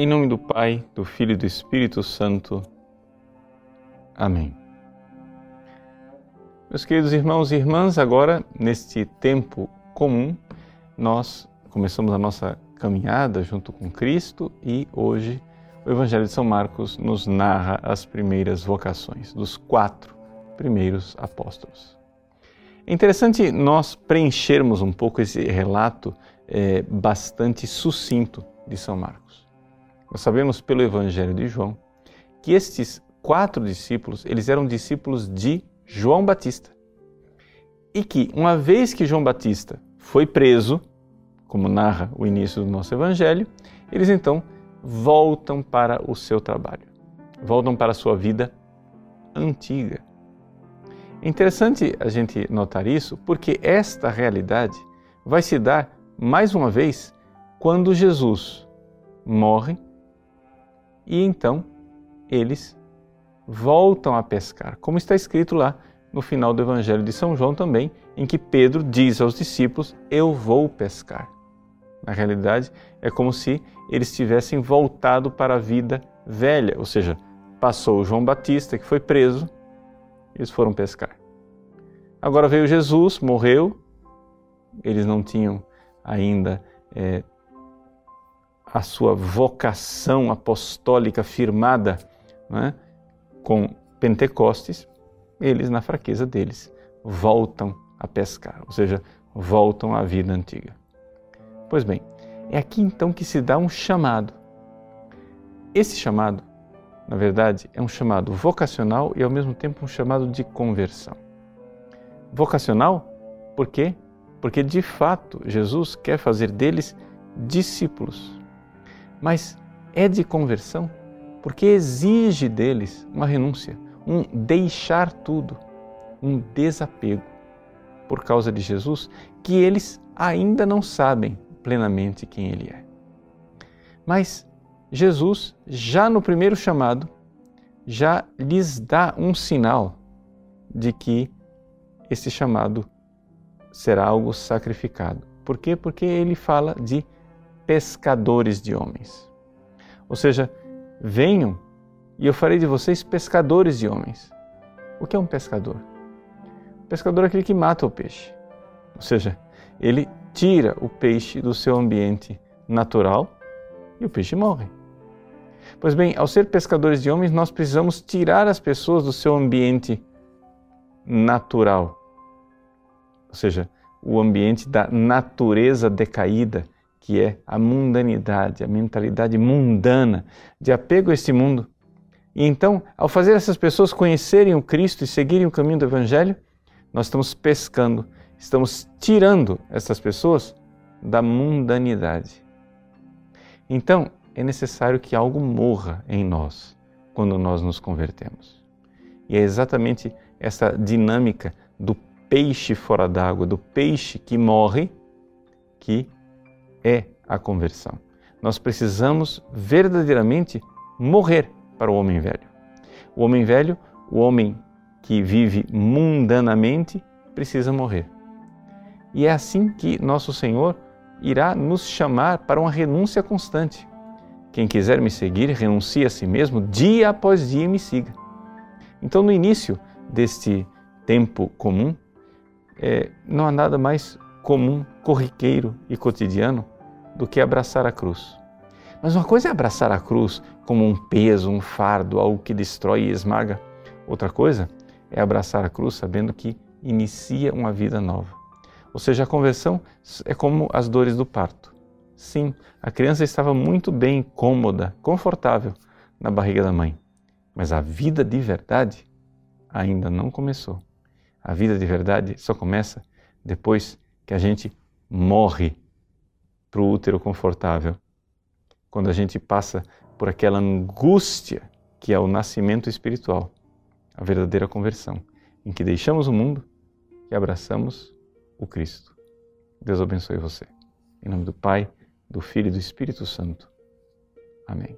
Em nome do Pai, do Filho e do Espírito Santo. Amém. Meus queridos irmãos e irmãs, agora, neste tempo comum, nós começamos a nossa caminhada junto com Cristo e hoje o Evangelho de São Marcos nos narra as primeiras vocações dos quatro primeiros apóstolos. É interessante nós preenchermos um pouco esse relato é, bastante sucinto de São Marcos. Nós sabemos pelo Evangelho de João que estes quatro discípulos, eles eram discípulos de João Batista. E que, uma vez que João Batista foi preso, como narra o início do nosso Evangelho, eles então voltam para o seu trabalho, voltam para a sua vida antiga. É interessante a gente notar isso porque esta realidade vai se dar mais uma vez quando Jesus morre e então eles voltam a pescar, como está escrito lá no final do Evangelho de São João também, em que Pedro diz aos discípulos: Eu vou pescar. Na realidade, é como se eles tivessem voltado para a vida velha, ou seja, passou João Batista, que foi preso, eles foram pescar. Agora veio Jesus, morreu, eles não tinham ainda é, a sua vocação apostólica firmada né, com Pentecostes, eles, na fraqueza deles, voltam a pescar, ou seja, voltam à vida antiga. Pois bem, é aqui então que se dá um chamado. Esse chamado, na verdade, é um chamado vocacional e ao mesmo tempo um chamado de conversão. Vocacional, por quê? Porque de fato Jesus quer fazer deles discípulos. Mas é de conversão porque exige deles uma renúncia, um deixar tudo, um desapego por causa de Jesus que eles ainda não sabem plenamente quem Ele é. Mas Jesus, já no primeiro chamado, já lhes dá um sinal de que esse chamado será algo sacrificado. Por quê? Porque ele fala de pescadores de homens. Ou seja, venham e eu farei de vocês pescadores de homens. O que é um pescador? O pescador é aquele que mata o peixe. Ou seja, ele tira o peixe do seu ambiente natural e o peixe morre. Pois bem, ao ser pescadores de homens, nós precisamos tirar as pessoas do seu ambiente natural, ou seja, o ambiente da natureza decaída, que é a mundanidade, a mentalidade mundana de apego a este mundo. E então, ao fazer essas pessoas conhecerem o Cristo e seguirem o caminho do Evangelho, nós estamos pescando estamos tirando essas pessoas da mundanidade. Então, é necessário que algo morra em nós quando nós nos convertemos. E é exatamente essa dinâmica do peixe fora d'água, do peixe que morre, que é a conversão. Nós precisamos verdadeiramente morrer para o homem velho. O homem velho, o homem que vive mundanamente, precisa morrer. E é assim que nosso Senhor irá nos chamar para uma renúncia constante. Quem quiser me seguir, renuncie a si mesmo dia após dia me siga. Então, no início deste tempo comum, é, não há nada mais comum, corriqueiro e cotidiano do que abraçar a cruz. Mas uma coisa é abraçar a cruz como um peso, um fardo, algo que destrói e esmaga. Outra coisa é abraçar a cruz sabendo que inicia uma vida nova. Ou seja, a conversão é como as dores do parto. Sim, a criança estava muito bem, cômoda, confortável na barriga da mãe, mas a vida de verdade ainda não começou. A vida de verdade só começa depois que a gente morre para o útero confortável, quando a gente passa por aquela angústia que é o nascimento espiritual, a verdadeira conversão, em que deixamos o mundo e abraçamos o Cristo. Deus abençoe você. Em nome do Pai, do Filho e do Espírito Santo. Amém.